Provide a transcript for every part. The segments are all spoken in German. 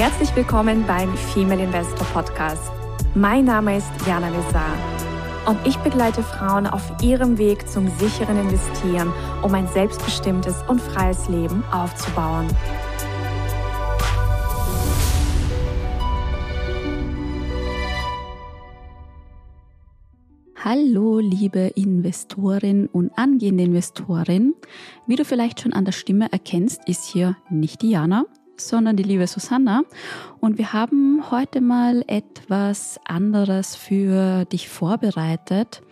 Herzlich willkommen beim Female Investor Podcast. Mein Name ist Jana Lezar und ich begleite Frauen auf ihrem Weg zum sicheren Investieren, um ein selbstbestimmtes und freies Leben aufzubauen. Hallo, liebe Investorin und angehende Investorin. Wie du vielleicht schon an der Stimme erkennst, ist hier nicht Diana, sondern die liebe Susanna. Und wir haben heute mal etwas anderes für dich vorbereitet.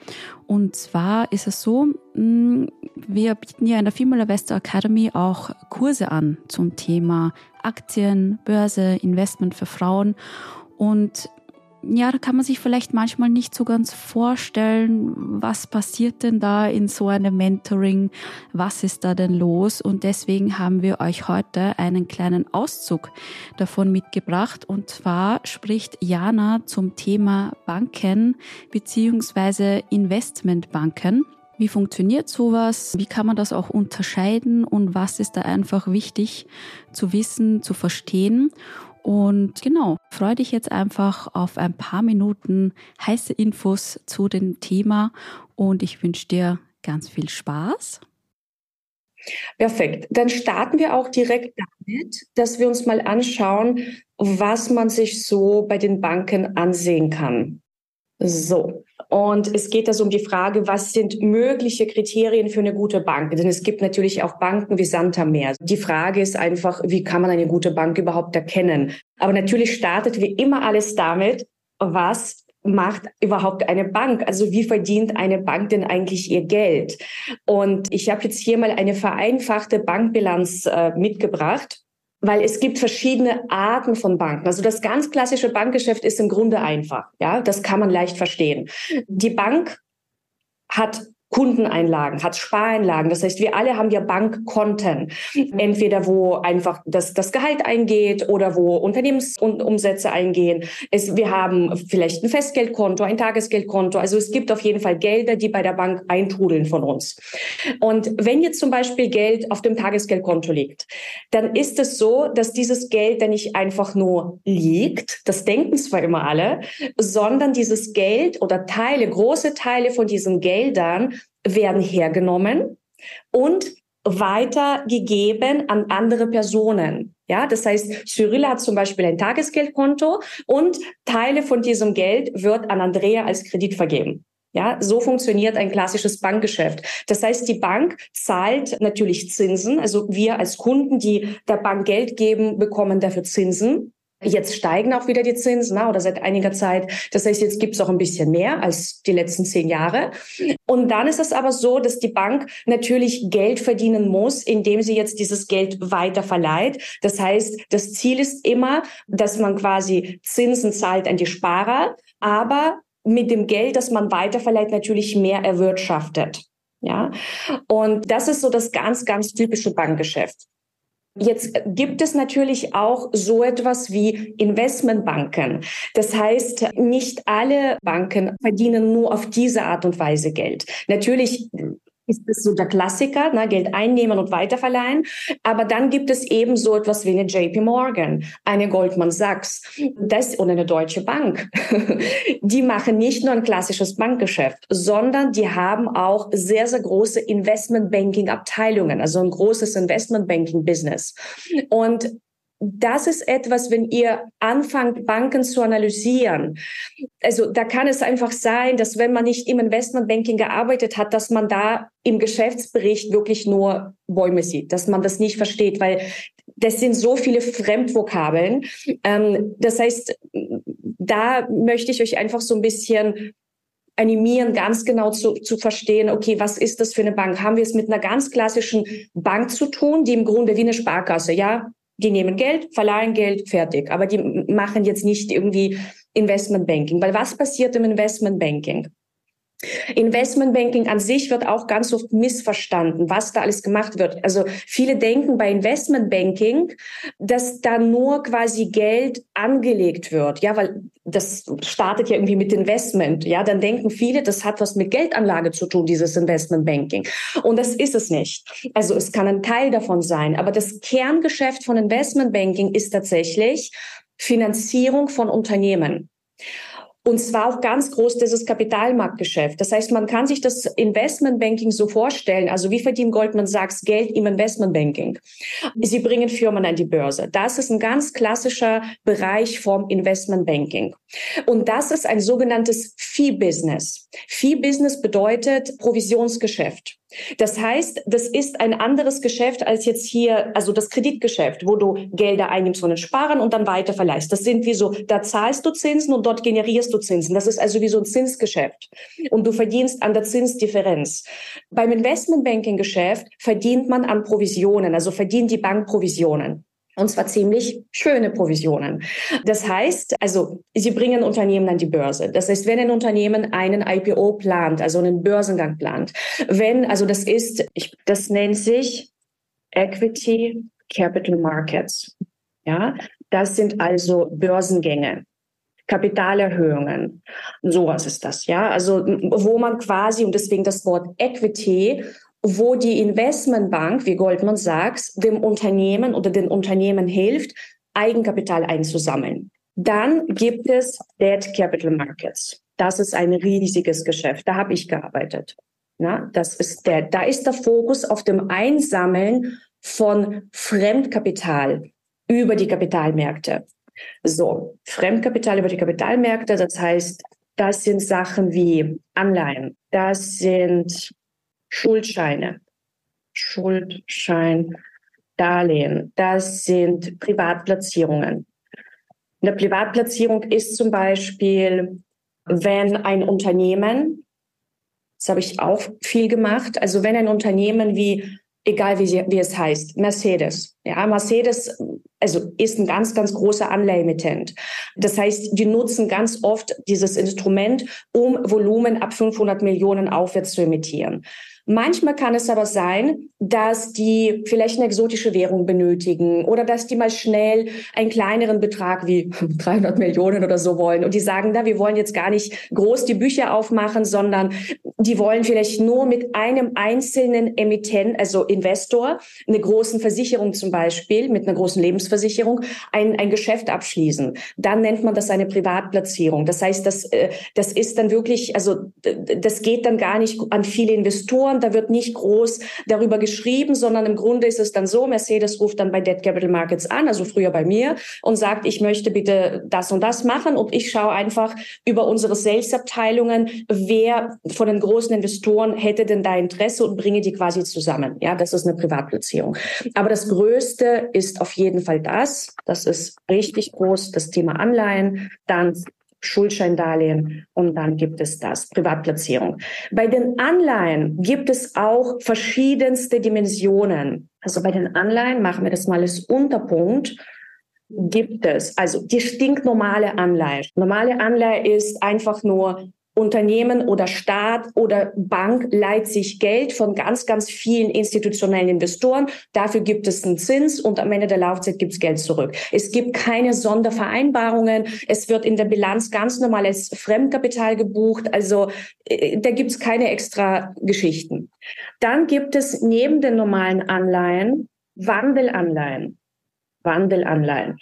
Und zwar ist es so, mm, wir bieten ja in der Female Investor Academy auch Kurse an zum Thema Aktien, Börse, Investment für Frauen. Und ja, da kann man sich vielleicht manchmal nicht so ganz vorstellen, was passiert denn da in so einem Mentoring, was ist da denn los? Und deswegen haben wir euch heute einen kleinen Auszug davon mitgebracht. Und zwar spricht Jana zum Thema Banken beziehungsweise Investmentbanken. Wie funktioniert sowas? Wie kann man das auch unterscheiden? Und was ist da einfach wichtig zu wissen, zu verstehen? Und genau, freue dich jetzt einfach auf ein paar Minuten heiße Infos zu dem Thema und ich wünsche dir ganz viel Spaß. Perfekt. Dann starten wir auch direkt damit, dass wir uns mal anschauen, was man sich so bei den Banken ansehen kann. So. Und es geht also um die Frage, was sind mögliche Kriterien für eine gute Bank? Denn es gibt natürlich auch Banken wie Santamer. Die Frage ist einfach, wie kann man eine gute Bank überhaupt erkennen? Aber natürlich startet wie immer alles damit, was macht überhaupt eine Bank? Also wie verdient eine Bank denn eigentlich ihr Geld? Und ich habe jetzt hier mal eine vereinfachte Bankbilanz äh, mitgebracht weil es gibt verschiedene Arten von Banken. Also das ganz klassische Bankgeschäft ist im Grunde einfach. Ja, das kann man leicht verstehen. Die Bank hat Kundeneinlagen, hat Spareinlagen. Das heißt, wir alle haben ja Bankkonten. Entweder wo einfach das, das Gehalt eingeht oder wo Unternehmensumsätze eingehen. Es, wir haben vielleicht ein Festgeldkonto, ein Tagesgeldkonto. Also es gibt auf jeden Fall Gelder, die bei der Bank eintrudeln von uns. Und wenn jetzt zum Beispiel Geld auf dem Tagesgeldkonto liegt, dann ist es so, dass dieses Geld dann nicht einfach nur liegt. Das denken zwar immer alle, sondern dieses Geld oder Teile, große Teile von diesen Geldern werden hergenommen und weitergegeben an andere Personen. Ja, das heißt, Cyril hat zum Beispiel ein Tagesgeldkonto und Teile von diesem Geld wird an Andrea als Kredit vergeben. Ja, so funktioniert ein klassisches Bankgeschäft. Das heißt, die Bank zahlt natürlich Zinsen. Also wir als Kunden, die der Bank Geld geben, bekommen dafür Zinsen. Jetzt steigen auch wieder die Zinsen na, oder seit einiger Zeit. Das heißt, jetzt gibt es auch ein bisschen mehr als die letzten zehn Jahre. Und dann ist es aber so, dass die Bank natürlich Geld verdienen muss, indem sie jetzt dieses Geld weiter verleiht. Das heißt, das Ziel ist immer, dass man quasi Zinsen zahlt an die Sparer, aber mit dem Geld, das man weiterverleiht, natürlich mehr erwirtschaftet. Ja, und das ist so das ganz, ganz typische Bankgeschäft. Jetzt gibt es natürlich auch so etwas wie Investmentbanken. Das heißt, nicht alle Banken verdienen nur auf diese Art und Weise Geld. Natürlich ist das so der Klassiker, ne, Geld einnehmen und weiterverleihen. Aber dann gibt es eben so etwas wie eine JP Morgan, eine Goldman Sachs das, und eine Deutsche Bank. die machen nicht nur ein klassisches Bankgeschäft, sondern die haben auch sehr, sehr große Investmentbanking-Abteilungen, also ein großes Investmentbanking-Business. Und das ist etwas, wenn ihr anfangt, Banken zu analysieren. Also da kann es einfach sein, dass wenn man nicht im Investmentbanking gearbeitet hat, dass man da im Geschäftsbericht wirklich nur Bäume sieht, dass man das nicht versteht, weil das sind so viele Fremdvokabeln. Ähm, das heißt, da möchte ich euch einfach so ein bisschen animieren, ganz genau zu, zu verstehen, okay, was ist das für eine Bank? Haben wir es mit einer ganz klassischen Bank zu tun, die im Grunde wie eine Sparkasse, ja, die nehmen Geld, verleihen Geld, fertig. Aber die machen jetzt nicht irgendwie Investmentbanking. Weil was passiert im Investmentbanking? Investmentbanking an sich wird auch ganz oft missverstanden, was da alles gemacht wird. Also viele denken bei Investmentbanking, dass da nur quasi Geld angelegt wird. Ja, weil das startet ja irgendwie mit Investment. Ja, dann denken viele, das hat was mit Geldanlage zu tun, dieses Investmentbanking. Und das ist es nicht. Also es kann ein Teil davon sein. Aber das Kerngeschäft von Investmentbanking ist tatsächlich Finanzierung von Unternehmen. Und zwar auch ganz groß dieses Kapitalmarktgeschäft. Das heißt, man kann sich das Investmentbanking so vorstellen. Also wie verdient Goldman Sachs Geld im Investmentbanking? Sie bringen Firmen an die Börse. Das ist ein ganz klassischer Bereich vom Investmentbanking. Und das ist ein sogenanntes Fee-Business. Fee-Business bedeutet Provisionsgeschäft. Das heißt, das ist ein anderes Geschäft als jetzt hier, also das Kreditgeschäft, wo du Gelder einnimmst von den Sparern und dann weiter verleihst. Das sind wie so, da zahlst du Zinsen und dort generierst du Zinsen. Das ist also wie so ein Zinsgeschäft. Und du verdienst an der Zinsdifferenz. Beim Investmentbanking-Geschäft verdient man an Provisionen, also verdient die Bank Provisionen. Und zwar ziemlich schöne Provisionen. Das heißt, also sie bringen Unternehmen an die Börse. Das heißt, wenn ein Unternehmen einen IPO plant, also einen Börsengang plant, wenn, also das ist, ich, das nennt sich Equity Capital Markets. Ja, das sind also Börsengänge. Kapitalerhöhungen. Sowas ist das, ja. Also, wo man quasi, und deswegen das Wort Equity, wo die Investmentbank, wie Goldman Sachs, dem Unternehmen oder den Unternehmen hilft, Eigenkapital einzusammeln. Dann gibt es Debt Capital Markets. Das ist ein riesiges Geschäft. Da habe ich gearbeitet. Na, das ist der, da ist der Fokus auf dem Einsammeln von Fremdkapital über die Kapitalmärkte. So, Fremdkapital über die Kapitalmärkte, das heißt, das sind Sachen wie Anleihen, das sind Schuldscheine, Schuldschein, Darlehen, das sind Privatplatzierungen. Eine Privatplatzierung ist zum Beispiel, wenn ein Unternehmen, das habe ich auch viel gemacht, also wenn ein Unternehmen wie, egal wie, wie es heißt, Mercedes, ja, Mercedes also ist ein ganz, ganz großer Anleihemittent. Das heißt, die nutzen ganz oft dieses Instrument, um Volumen ab 500 Millionen aufwärts zu emittieren. Manchmal kann es aber sein, dass die vielleicht eine exotische Währung benötigen oder dass die mal schnell einen kleineren Betrag wie 300 Millionen oder so wollen. Und die sagen, da, wir wollen jetzt gar nicht groß die Bücher aufmachen, sondern die wollen vielleicht nur mit einem einzelnen Emittent, also Investor, eine großen Versicherung zum Beispiel, mit einer großen Lebensversicherung, ein, ein Geschäft abschließen. Dann nennt man das eine Privatplatzierung. Das heißt, das, äh, das ist dann wirklich, also das geht dann gar nicht an viele Investoren, da wird nicht groß darüber geschrieben, sondern im Grunde ist es dann so, Mercedes ruft dann bei Debt Capital Markets an, also früher bei mir, und sagt, ich möchte bitte das und das machen. Und ich schaue einfach über unsere Sales-Abteilungen, wer von den großen Investoren hätte denn da Interesse und bringe die quasi zusammen. Ja, das ist eine Privatplatzierung. Aber das Größte ist auf jeden Fall das. Das ist richtig groß, das Thema Anleihen. Dann Schuldscheindarlehen und dann gibt es das, Privatplatzierung. Bei den Anleihen gibt es auch verschiedenste Dimensionen. Also bei den Anleihen machen wir das mal als Unterpunkt gibt es, also die stinknormale Anleihe. Normale Anleihe ist einfach nur Unternehmen oder Staat oder Bank leiht sich Geld von ganz, ganz vielen institutionellen Investoren. Dafür gibt es einen Zins und am Ende der Laufzeit gibt es Geld zurück. Es gibt keine Sondervereinbarungen. Es wird in der Bilanz ganz normal als Fremdkapital gebucht. Also äh, da gibt es keine extra Geschichten. Dann gibt es neben den normalen Anleihen Wandelanleihen. Wandelanleihen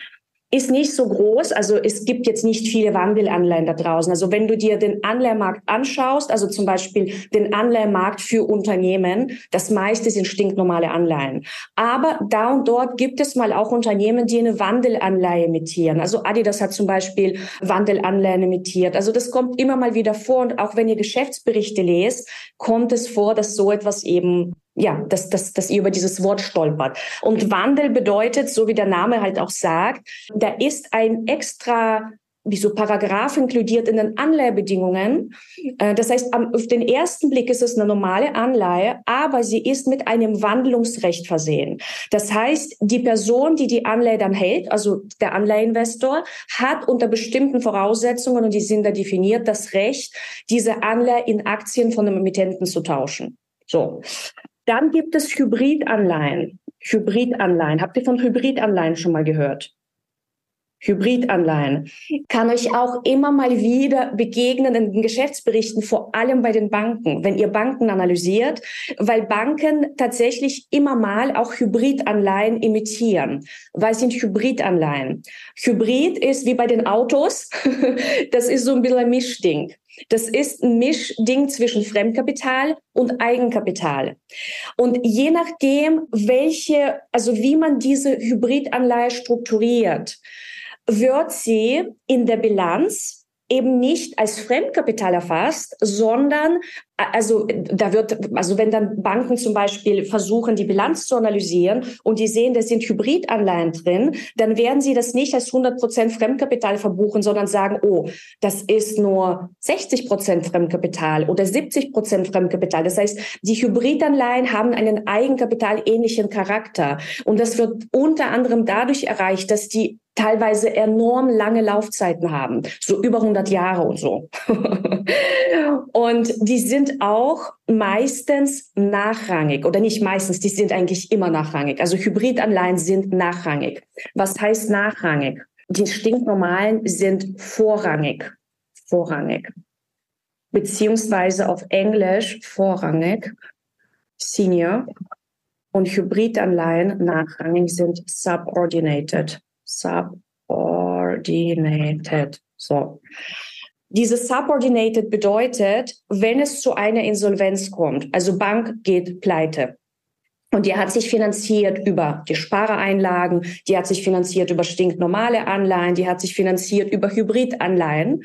ist nicht so groß. Also es gibt jetzt nicht viele Wandelanleihen da draußen. Also wenn du dir den Anleihenmarkt anschaust, also zum Beispiel den Anleihenmarkt für Unternehmen, das meiste sind stinknormale Anleihen. Aber da und dort gibt es mal auch Unternehmen, die eine Wandelanleihe emittieren. Also Adidas hat zum Beispiel Wandelanleihen emittiert. Also das kommt immer mal wieder vor. Und auch wenn ihr Geschäftsberichte lest, kommt es vor, dass so etwas eben ja, dass, dass, dass ihr über dieses Wort stolpert. Und Wandel bedeutet, so wie der Name halt auch sagt, da ist ein extra wie so Paragraph inkludiert in den Anleihebedingungen. Äh, das heißt, auf den ersten Blick ist es eine normale Anleihe, aber sie ist mit einem Wandlungsrecht versehen. Das heißt, die Person, die die Anleihe dann hält, also der Anleiheinvestor, hat unter bestimmten Voraussetzungen, und die sind da definiert, das Recht, diese Anleihe in Aktien von einem Emittenten zu tauschen. So. Dann gibt es Hybridanleihen. Hybridanleihen. Habt ihr von Hybridanleihen schon mal gehört? Hybridanleihen kann euch auch immer mal wieder begegnen in den Geschäftsberichten, vor allem bei den Banken, wenn ihr Banken analysiert, weil Banken tatsächlich immer mal auch Hybridanleihen imitieren. Was sind Hybridanleihen? Hybrid ist wie bei den Autos, das ist so ein bisschen ein Mischding. Das ist ein Mischding zwischen Fremdkapital und Eigenkapital. Und je nachdem, welche, also wie man diese Hybridanleihe strukturiert, wird sie in der Bilanz eben nicht als Fremdkapital erfasst, sondern also da wird, also wenn dann Banken zum Beispiel versuchen, die Bilanz zu analysieren und die sehen, da sind Hybridanleihen drin, dann werden sie das nicht als 100 Prozent Fremdkapital verbuchen, sondern sagen, oh, das ist nur 60 Prozent Fremdkapital oder 70 Prozent Fremdkapital. Das heißt, die Hybridanleihen haben einen eigenkapitalähnlichen Charakter und das wird unter anderem dadurch erreicht, dass die teilweise enorm lange Laufzeiten haben, so über 100 Jahre und so. und die sind auch meistens nachrangig oder nicht meistens, die sind eigentlich immer nachrangig. Also Hybridanleihen sind nachrangig. Was heißt nachrangig? Die stinknormalen sind vorrangig. Vorrangig. Beziehungsweise auf Englisch vorrangig, Senior. Und Hybridanleihen nachrangig sind subordinated subordinated. So. Dieses subordinated bedeutet, wenn es zu einer Insolvenz kommt, also Bank geht pleite. Und die hat sich finanziert über die Sparereinlagen, die hat sich finanziert über stinknormale Anleihen, die hat sich finanziert über Hybridanleihen.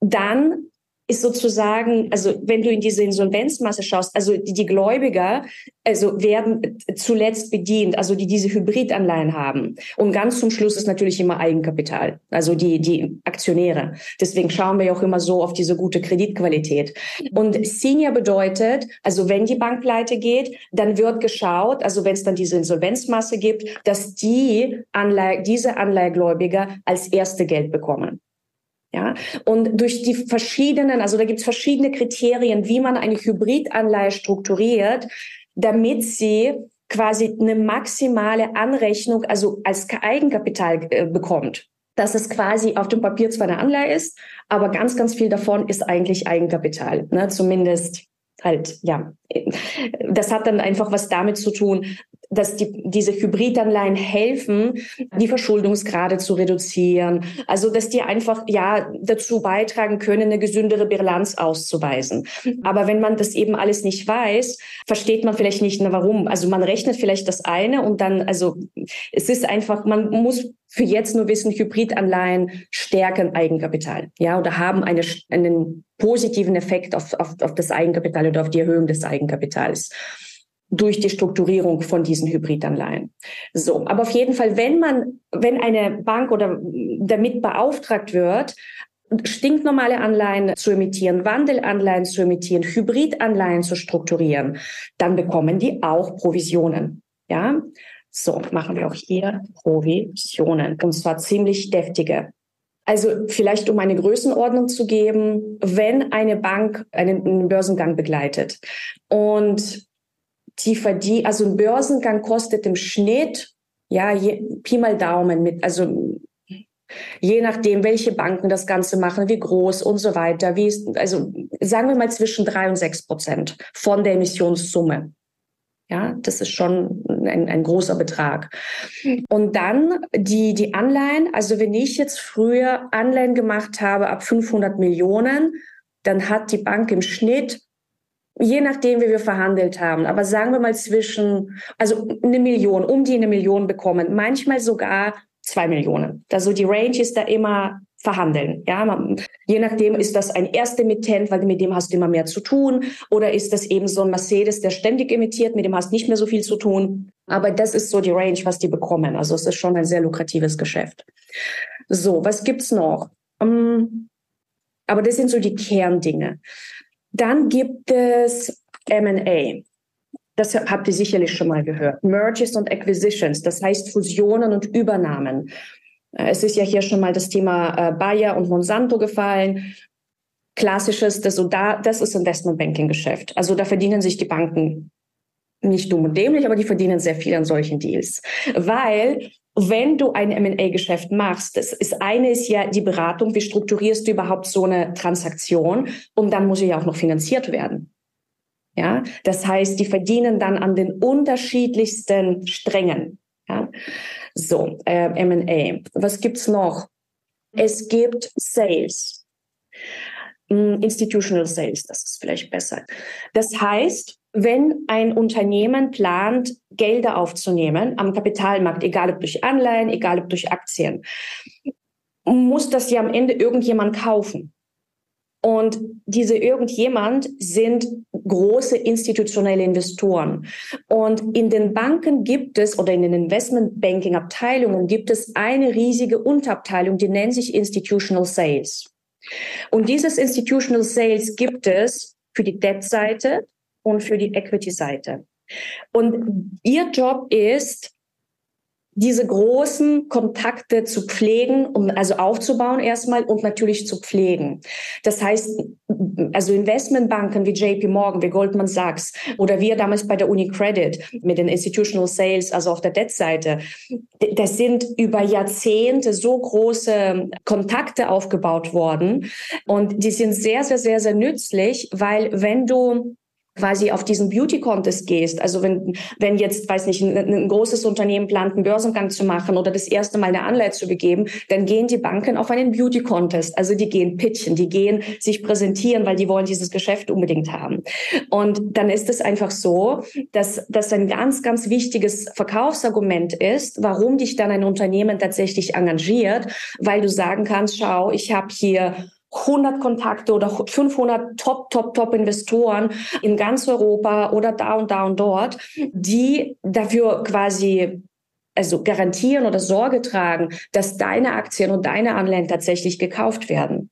Dann ist sozusagen, also wenn du in diese Insolvenzmasse schaust, also die, die Gläubiger, also werden zuletzt bedient, also die diese Hybridanleihen haben. Und ganz zum Schluss ist natürlich immer Eigenkapital, also die, die Aktionäre. Deswegen schauen wir auch immer so auf diese gute Kreditqualität. Und Senior bedeutet, also wenn die Bank pleite geht, dann wird geschaut, also wenn es dann diese Insolvenzmasse gibt, dass die Anleihe, diese Anleihegläubiger als erste Geld bekommen. Ja, und durch die verschiedenen, also da gibt es verschiedene Kriterien, wie man eine Hybridanleihe strukturiert, damit sie quasi eine maximale Anrechnung, also als Eigenkapital äh, bekommt. Dass es quasi auf dem Papier zwar eine Anleihe ist, aber ganz, ganz viel davon ist eigentlich Eigenkapital. Ne? Zumindest halt, ja. Das hat dann einfach was damit zu tun, dass die, diese Hybridanleihen helfen, die Verschuldungsgrade zu reduzieren. Also, dass die einfach, ja, dazu beitragen können, eine gesündere Bilanz auszuweisen. Aber wenn man das eben alles nicht weiß, versteht man vielleicht nicht, na, warum. Also, man rechnet vielleicht das eine und dann, also, es ist einfach, man muss für jetzt nur wissen, Hybridanleihen stärken Eigenkapital, ja, oder haben eine, einen positiven Effekt auf, auf, auf das Eigenkapital oder auf die Erhöhung des Eigenkapitals durch die Strukturierung von diesen Hybridanleihen. So, aber auf jeden Fall, wenn man, wenn eine Bank oder damit beauftragt wird, stinknormale Anleihen zu emittieren, Wandelanleihen zu emittieren, Hybridanleihen zu strukturieren, dann bekommen die auch Provisionen. Ja, so machen wir auch hier Provisionen und zwar ziemlich deftige. Also vielleicht um eine Größenordnung zu geben, wenn eine Bank einen Börsengang begleitet und die verdient, also ein Börsengang kostet im Schnitt, ja, je, Pi mal Daumen mit, also je nachdem, welche Banken das Ganze machen, wie groß und so weiter, wie ist, also sagen wir mal zwischen drei und sechs Prozent von der Emissionssumme. Ja, das ist schon ein, ein großer Betrag. Und dann die, die Anleihen. Also wenn ich jetzt früher Anleihen gemacht habe ab 500 Millionen, dann hat die Bank im Schnitt Je nachdem, wie wir verhandelt haben. Aber sagen wir mal zwischen, also eine Million, um die eine Million bekommen. Manchmal sogar zwei Millionen. Also die Range ist da immer verhandeln. Ja, man, je nachdem ist das ein erster Emittent, weil mit dem hast du immer mehr zu tun, oder ist das eben so ein Mercedes, der ständig emittiert, mit dem hast du nicht mehr so viel zu tun. Aber das ist so die Range, was die bekommen. Also es ist schon ein sehr lukratives Geschäft. So, was gibt's noch? Ähm, aber das sind so die Kerndinge. Dann gibt es M&A. Das habt ihr sicherlich schon mal gehört. Mergers und Acquisitions, das heißt Fusionen und Übernahmen. Äh, es ist ja hier schon mal das Thema äh, Bayer und Monsanto gefallen. Klassisches, das, so da, das ist Investmentbanking-Geschäft. Also da verdienen sich die Banken nicht dumm und dämlich, aber die verdienen sehr viel an solchen Deals. Weil wenn du ein M&A-Geschäft machst, das ist eine ist ja die Beratung, wie strukturierst du überhaupt so eine Transaktion und dann muss sie ja auch noch finanziert werden. Ja, das heißt, die verdienen dann an den unterschiedlichsten Strängen. Ja, so äh, M&A. Was gibt's noch? Es gibt Sales, hm, Institutional Sales. Das ist vielleicht besser. Das heißt, wenn ein Unternehmen plant, Gelder aufzunehmen am Kapitalmarkt, egal ob durch Anleihen, egal ob durch Aktien, muss das ja am Ende irgendjemand kaufen. Und diese irgendjemand sind große institutionelle Investoren. Und in den Banken gibt es oder in den Investmentbanking-Abteilungen gibt es eine riesige Unterabteilung, die nennt sich Institutional Sales. Und dieses Institutional Sales gibt es für die Debt-Seite, und für die Equity-Seite. Und ihr Job ist, diese großen Kontakte zu pflegen, um also aufzubauen erstmal und natürlich zu pflegen. Das heißt, also Investmentbanken wie JP Morgan, wie Goldman Sachs oder wir damals bei der Uni Credit mit den Institutional Sales, also auf der Debt-Seite, das sind über Jahrzehnte so große Kontakte aufgebaut worden und die sind sehr, sehr, sehr, sehr nützlich, weil wenn du quasi auf diesen Beauty Contest gehst, also wenn, wenn jetzt, weiß nicht, ein, ein, großes Unternehmen plant, einen Börsengang zu machen oder das erste Mal eine Anleihe zu begeben, dann gehen die Banken auf einen Beauty Contest. Also die gehen pitchen, die gehen sich präsentieren, weil die wollen dieses Geschäft unbedingt haben. Und dann ist es einfach so, dass das ein ganz, ganz wichtiges Verkaufsargument ist, warum dich dann ein Unternehmen tatsächlich engagiert, weil du sagen kannst, schau, ich habe hier 100 Kontakte oder 500 Top, Top, Top Investoren in ganz Europa oder da und da und dort, die dafür quasi also garantieren oder Sorge tragen, dass deine Aktien und deine Anleihen tatsächlich gekauft werden.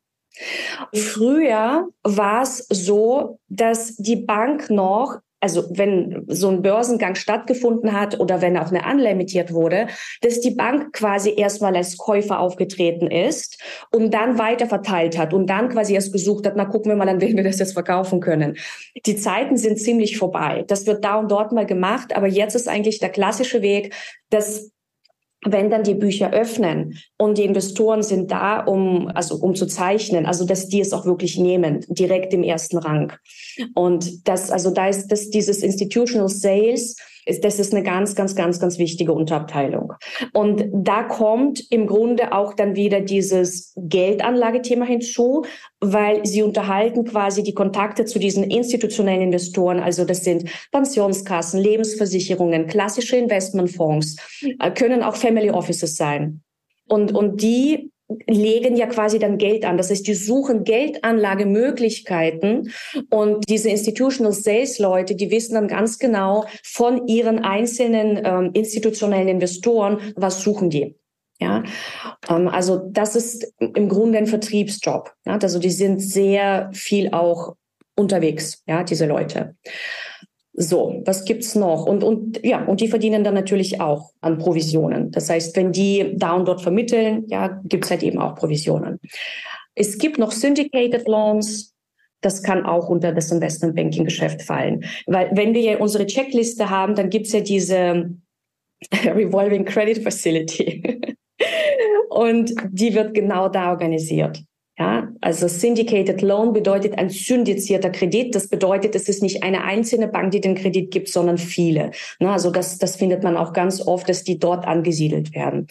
Früher war es so, dass die Bank noch also wenn so ein Börsengang stattgefunden hat oder wenn auch eine Anleihe emittiert wurde, dass die Bank quasi erstmal als Käufer aufgetreten ist und dann weiter verteilt hat und dann quasi erst gesucht hat, na gucken wir mal, an wen wir das jetzt verkaufen können. Die Zeiten sind ziemlich vorbei. Das wird da und dort mal gemacht, aber jetzt ist eigentlich der klassische Weg, dass wenn dann die Bücher öffnen und die Investoren sind da, um, also, um zu zeichnen, also, dass die es auch wirklich nehmen, direkt im ersten Rang. Und das, also, da ist das, dieses Institutional Sales, ist, das ist eine ganz, ganz, ganz, ganz wichtige Unterabteilung. Und da kommt im Grunde auch dann wieder dieses Geldanlagethema hinzu, weil sie unterhalten quasi die Kontakte zu diesen institutionellen Investoren. Also das sind Pensionskassen, Lebensversicherungen, klassische Investmentfonds, äh, können auch Family Offices sein. Und, und die legen ja quasi dann Geld an. Das heißt, die suchen Geldanlagemöglichkeiten und diese Institutional Sales Leute, die wissen dann ganz genau von ihren einzelnen ähm, institutionellen Investoren, was suchen die. Ja, ähm, also das ist im Grunde ein Vertriebsjob. Also die sind sehr viel auch unterwegs, ja, diese Leute. So, was gibt's noch? Und, und, ja, und die verdienen dann natürlich auch an Provisionen. Das heißt, wenn die da und dort vermitteln, ja, gibt's halt eben auch Provisionen. Es gibt noch Syndicated Loans. Das kann auch unter das Investmentbanking-Geschäft fallen. Weil wenn wir ja unsere Checkliste haben, dann gibt's ja diese Revolving Credit Facility. und die wird genau da organisiert. Ja, also Syndicated Loan bedeutet ein syndizierter Kredit. Das bedeutet, es ist nicht eine einzelne Bank, die den Kredit gibt, sondern viele. Na, also das, das findet man auch ganz oft, dass die dort angesiedelt werden.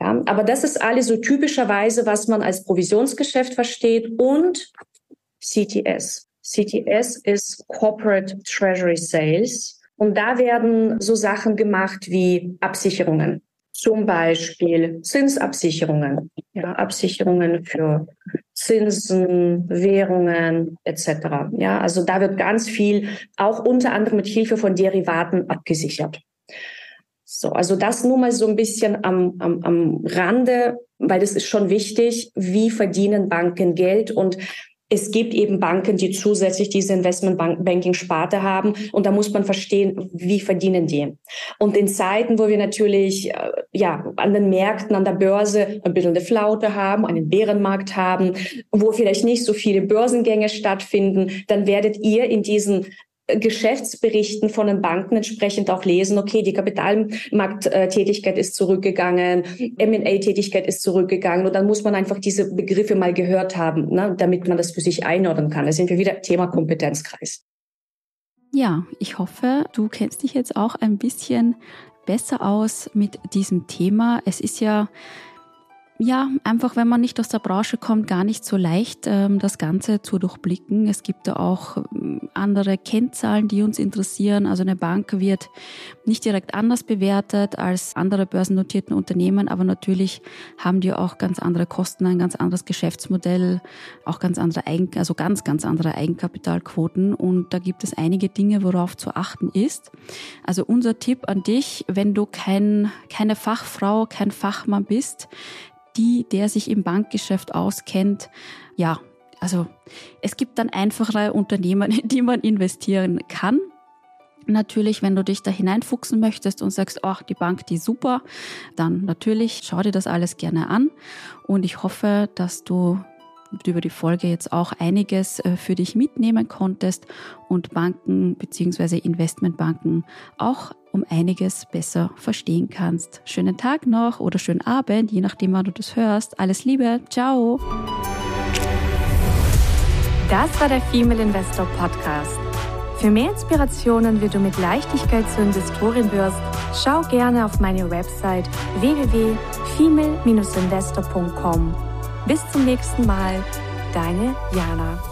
Ja, aber das ist alles so typischerweise, was man als Provisionsgeschäft versteht und CTS. CTS ist Corporate Treasury Sales. Und da werden so Sachen gemacht wie Absicherungen zum Beispiel Zinsabsicherungen, ja, Absicherungen für Zinsen, Währungen etc. Ja, also da wird ganz viel auch unter anderem mit Hilfe von Derivaten abgesichert. So, also das nur mal so ein bisschen am, am, am Rande, weil das ist schon wichtig, wie verdienen Banken Geld und es gibt eben Banken, die zusätzlich diese Investmentbanking-Sparte haben. Und da muss man verstehen, wie verdienen die. Und in Zeiten, wo wir natürlich äh, ja, an den Märkten, an der Börse ein bisschen eine Flaute haben, einen Bärenmarkt haben, wo vielleicht nicht so viele Börsengänge stattfinden, dann werdet ihr in diesen Geschäftsberichten von den Banken entsprechend auch lesen, okay, die Kapitalmarkttätigkeit ist zurückgegangen, M&A-Tätigkeit ist zurückgegangen und dann muss man einfach diese Begriffe mal gehört haben, ne, damit man das für sich einordnen kann. Da sind wir wieder Thema Kompetenzkreis. Ja, ich hoffe, du kennst dich jetzt auch ein bisschen besser aus mit diesem Thema. Es ist ja ja, einfach wenn man nicht aus der Branche kommt, gar nicht so leicht, ähm, das Ganze zu durchblicken. Es gibt da auch ähm, andere Kennzahlen, die uns interessieren. Also eine Bank wird nicht direkt anders bewertet als andere börsennotierten Unternehmen, aber natürlich haben die auch ganz andere Kosten, ein ganz anderes Geschäftsmodell, auch ganz andere Eigen, also ganz, ganz andere Eigenkapitalquoten. Und da gibt es einige Dinge, worauf zu achten ist. Also unser Tipp an dich, wenn du kein, keine Fachfrau, kein Fachmann bist, die, der sich im Bankgeschäft auskennt, ja, also es gibt dann einfachere Unternehmen, in die man investieren kann. Natürlich, wenn du dich da hineinfuchsen möchtest und sagst, ach, die Bank, die super, dann natürlich schau dir das alles gerne an. Und ich hoffe, dass du über die Folge jetzt auch einiges äh, für dich mitnehmen konntest und Banken bzw. Investmentbanken auch um einiges besser verstehen kannst. Schönen Tag noch oder schönen Abend, je nachdem, wann du das hörst. Alles Liebe, ciao! Das war der Female Investor Podcast. Für mehr Inspirationen, wie du mit Leichtigkeit zur Investorin wirst, schau gerne auf meine Website www.female-investor.com. Bis zum nächsten Mal, deine Jana.